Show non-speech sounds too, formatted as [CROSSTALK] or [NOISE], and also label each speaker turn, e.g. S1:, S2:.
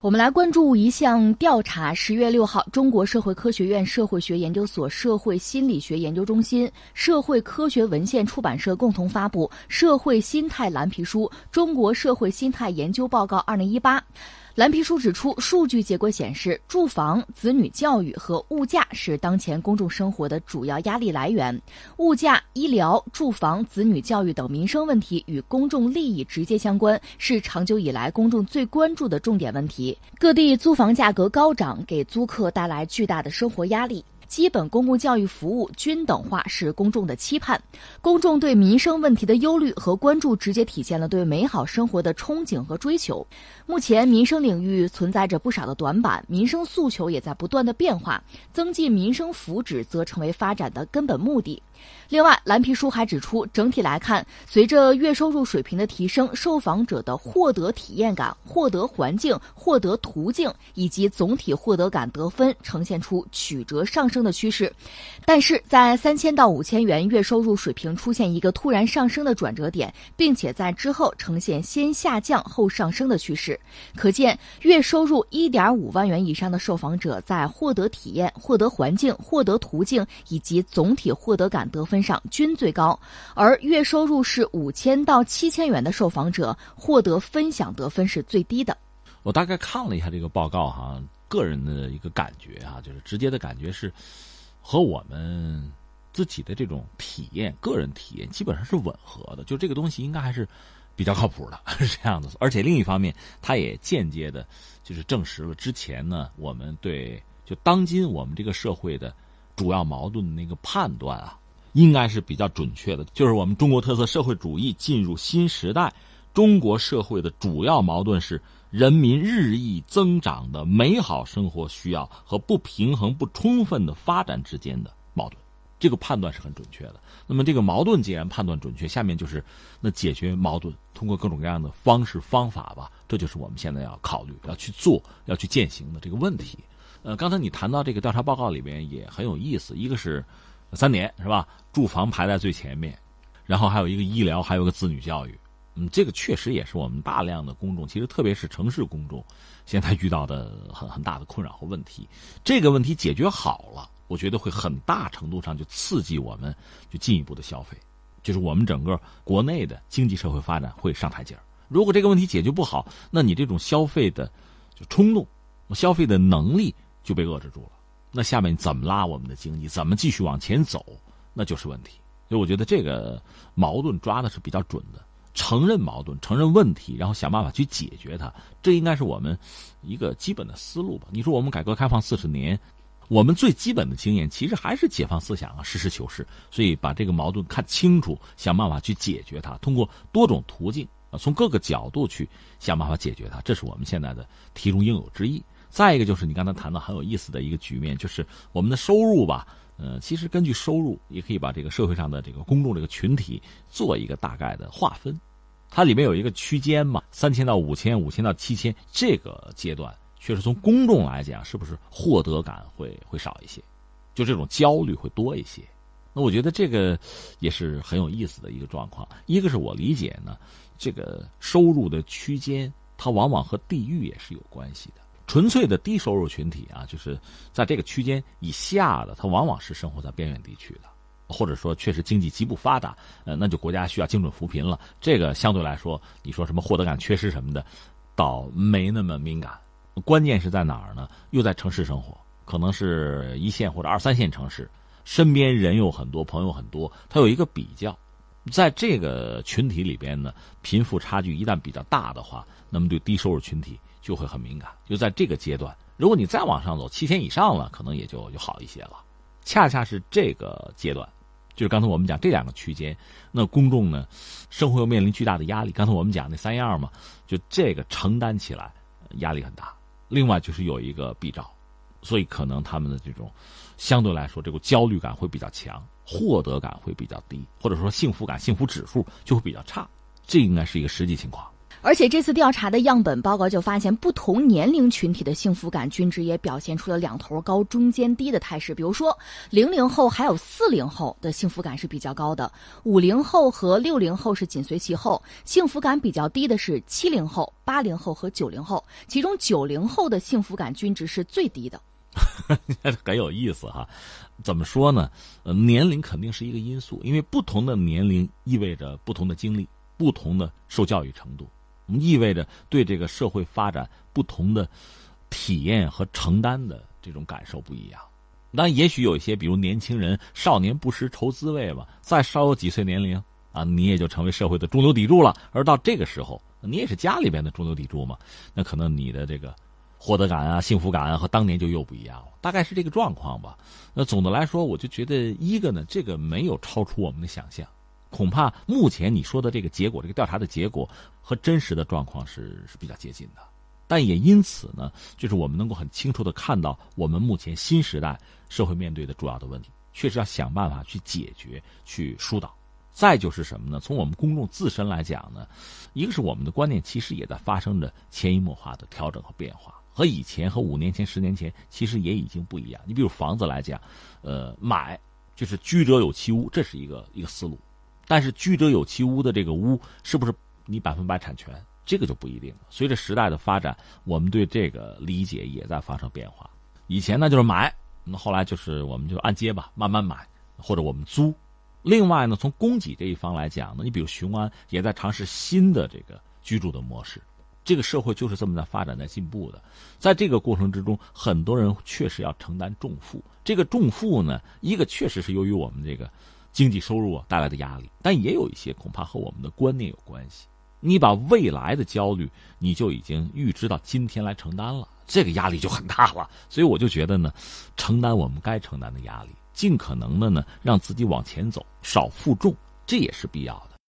S1: 我们来关注一项调查。十月六号，中国社会科学院社会学研究所社会心理学研究中心、社会科学文献出版社共同发布《社会心态蓝皮书：中国社会心态研究报告（二零一八）》。蓝皮书指出，数据结果显示，住房、子女教育和物价是当前公众生活的主要压力来源。物价、医疗、住房、子女教育等民生问题与公众利益直接相关，是长久以来公众最关注的重点问题。各地租房价格高涨，给租客带来巨大的生活压力。基本公共教育服务均等化是公众的期盼，公众对民生问题的忧虑和关注，直接体现了对美好生活的憧憬和追求。目前，民生领域存在着不少的短板，民生诉求也在不断的变化，增进民生福祉则成为发展的根本目的。另外，蓝皮书还指出，整体来看，随着月收入水平的提升，受访者的获得体验感、获得环境、获得途径以及总体获得感得分呈现出曲折上升的趋势。但是在三千到五千元月收入水平出现一个突然上升的转折点，并且在之后呈现先下降后上升的趋势，可见月收入一点五万元以上的受访者在获得体验、获得环境、获得途径以及总体获得感。得分上均最高，而月收入是五千到七千元的受访者获得分享得分是最低的。
S2: 我大概看了一下这个报告哈，个人的一个感觉啊，就是直接的感觉是和我们自己的这种体验、个人体验基本上是吻合的，就这个东西应该还是比较靠谱的，[LAUGHS] 是这样子。而且另一方面，它也间接的，就是证实了之前呢，我们对就当今我们这个社会的主要矛盾的那个判断啊。应该是比较准确的，就是我们中国特色社会主义进入新时代，中国社会的主要矛盾是人民日益增长的美好生活需要和不平衡不充分的发展之间的矛盾，这个判断是很准确的。那么这个矛盾既然判断准确，下面就是那解决矛盾，通过各种各样的方式方法吧，这就是我们现在要考虑、要去做、要去践行的这个问题。呃，刚才你谈到这个调查报告里边也很有意思，一个是。三点是吧？住房排在最前面，然后还有一个医疗，还有个子女教育。嗯，这个确实也是我们大量的公众，其实特别是城市公众，现在遇到的很很大的困扰和问题。这个问题解决好了，我觉得会很大程度上就刺激我们就进一步的消费，就是我们整个国内的经济社会发展会上台阶。如果这个问题解决不好，那你这种消费的就冲动、消费的能力就被遏制住了。那下面怎么拉我们的经济？怎么继续往前走？那就是问题。所以我觉得这个矛盾抓的是比较准的，承认矛盾，承认问题，然后想办法去解决它。这应该是我们一个基本的思路吧。你说我们改革开放四十年，我们最基本的经验其实还是解放思想啊，实事求是。所以把这个矛盾看清楚，想办法去解决它，通过多种途径啊，从各个角度去想办法解决它，这是我们现在的题中应有之义。再一个就是你刚才谈到很有意思的一个局面，就是我们的收入吧，呃，其实根据收入也可以把这个社会上的这个公众这个群体做一个大概的划分，它里面有一个区间嘛，三千到五千，五千到七千，这个阶段确实从公众来讲，是不是获得感会会少一些，就这种焦虑会多一些。那我觉得这个也是很有意思的一个状况。一个是我理解呢，这个收入的区间，它往往和地域也是有关系的。纯粹的低收入群体啊，就是在这个区间以下的，他往往是生活在边远地区的，或者说确实经济极不发达，呃，那就国家需要精准扶贫了。这个相对来说，你说什么获得感缺失什么的，倒没那么敏感。关键是在哪儿呢？又在城市生活，可能是一线或者二三线城市，身边人有很多，朋友很多，他有一个比较，在这个群体里边呢，贫富差距一旦比较大的话，那么对低收入群体。就会很敏感，就在这个阶段。如果你再往上走，七天以上了，可能也就就好一些了。恰恰是这个阶段，就是刚才我们讲这两个区间，那公众呢，生活又面临巨大的压力。刚才我们讲那三样嘛，就这个承担起来压力很大。另外就是有一个必照，所以可能他们的这种相对来说这个焦虑感会比较强，获得感会比较低，或者说幸福感、幸福指数就会比较差。这应该是一个实际情况。
S1: 而且这次调查的样本报告就发现，不同年龄群体的幸福感均值也表现出了两头高、中间低的态势。比如说，零零后还有四零后的幸福感是比较高的，五零后和六零后是紧随其后。幸福感比较低的是七零后、八零后和九零后，其中九零后的幸福感均值是最低的。
S2: 很 [LAUGHS] 有意思哈，怎么说呢？呃，年龄肯定是一个因素，因为不同的年龄意味着不同的经历、不同的受教育程度。意味着对这个社会发展不同的体验和承担的这种感受不一样。那也许有一些，比如年轻人少年不识愁滋味吧，再稍有几岁年龄啊，你也就成为社会的中流砥柱了。而到这个时候，你也是家里边的中流砥柱嘛，那可能你的这个获得感啊、幸福感啊和当年就又不一样了。大概是这个状况吧。那总的来说，我就觉得一个呢，这个没有超出我们的想象。恐怕目前你说的这个结果，这个调查的结果和真实的状况是是比较接近的，但也因此呢，就是我们能够很清楚的看到我们目前新时代社会面对的主要的问题，确实要想办法去解决、去疏导。再就是什么呢？从我们公众自身来讲呢，一个是我们的观念其实也在发生着潜移默化的调整和变化，和以前和五年前、十年前其实也已经不一样。你比如房子来讲，呃，买就是居者有其屋，这是一个一个思路。但是居者有其屋的这个屋是不是你百分百产权？这个就不一定了。随着时代的发展，我们对这个理解也在发生变化。以前呢就是买，那后来就是我们就按揭吧，慢慢买，或者我们租。另外呢，从供给这一方来讲呢，你比如雄安也在尝试新的这个居住的模式。这个社会就是这么在发展、在进步的。在这个过程之中，很多人确实要承担重负。这个重负呢，一个确实是由于我们这个。经济收入啊带来的压力，但也有一些恐怕和我们的观念有关系。你把未来的焦虑，你就已经预知到今天来承担了，这个压力就很大了。所以我就觉得呢，承担我们该承担的压力，尽可能的呢让自己往前走，少负重，这也是必要的。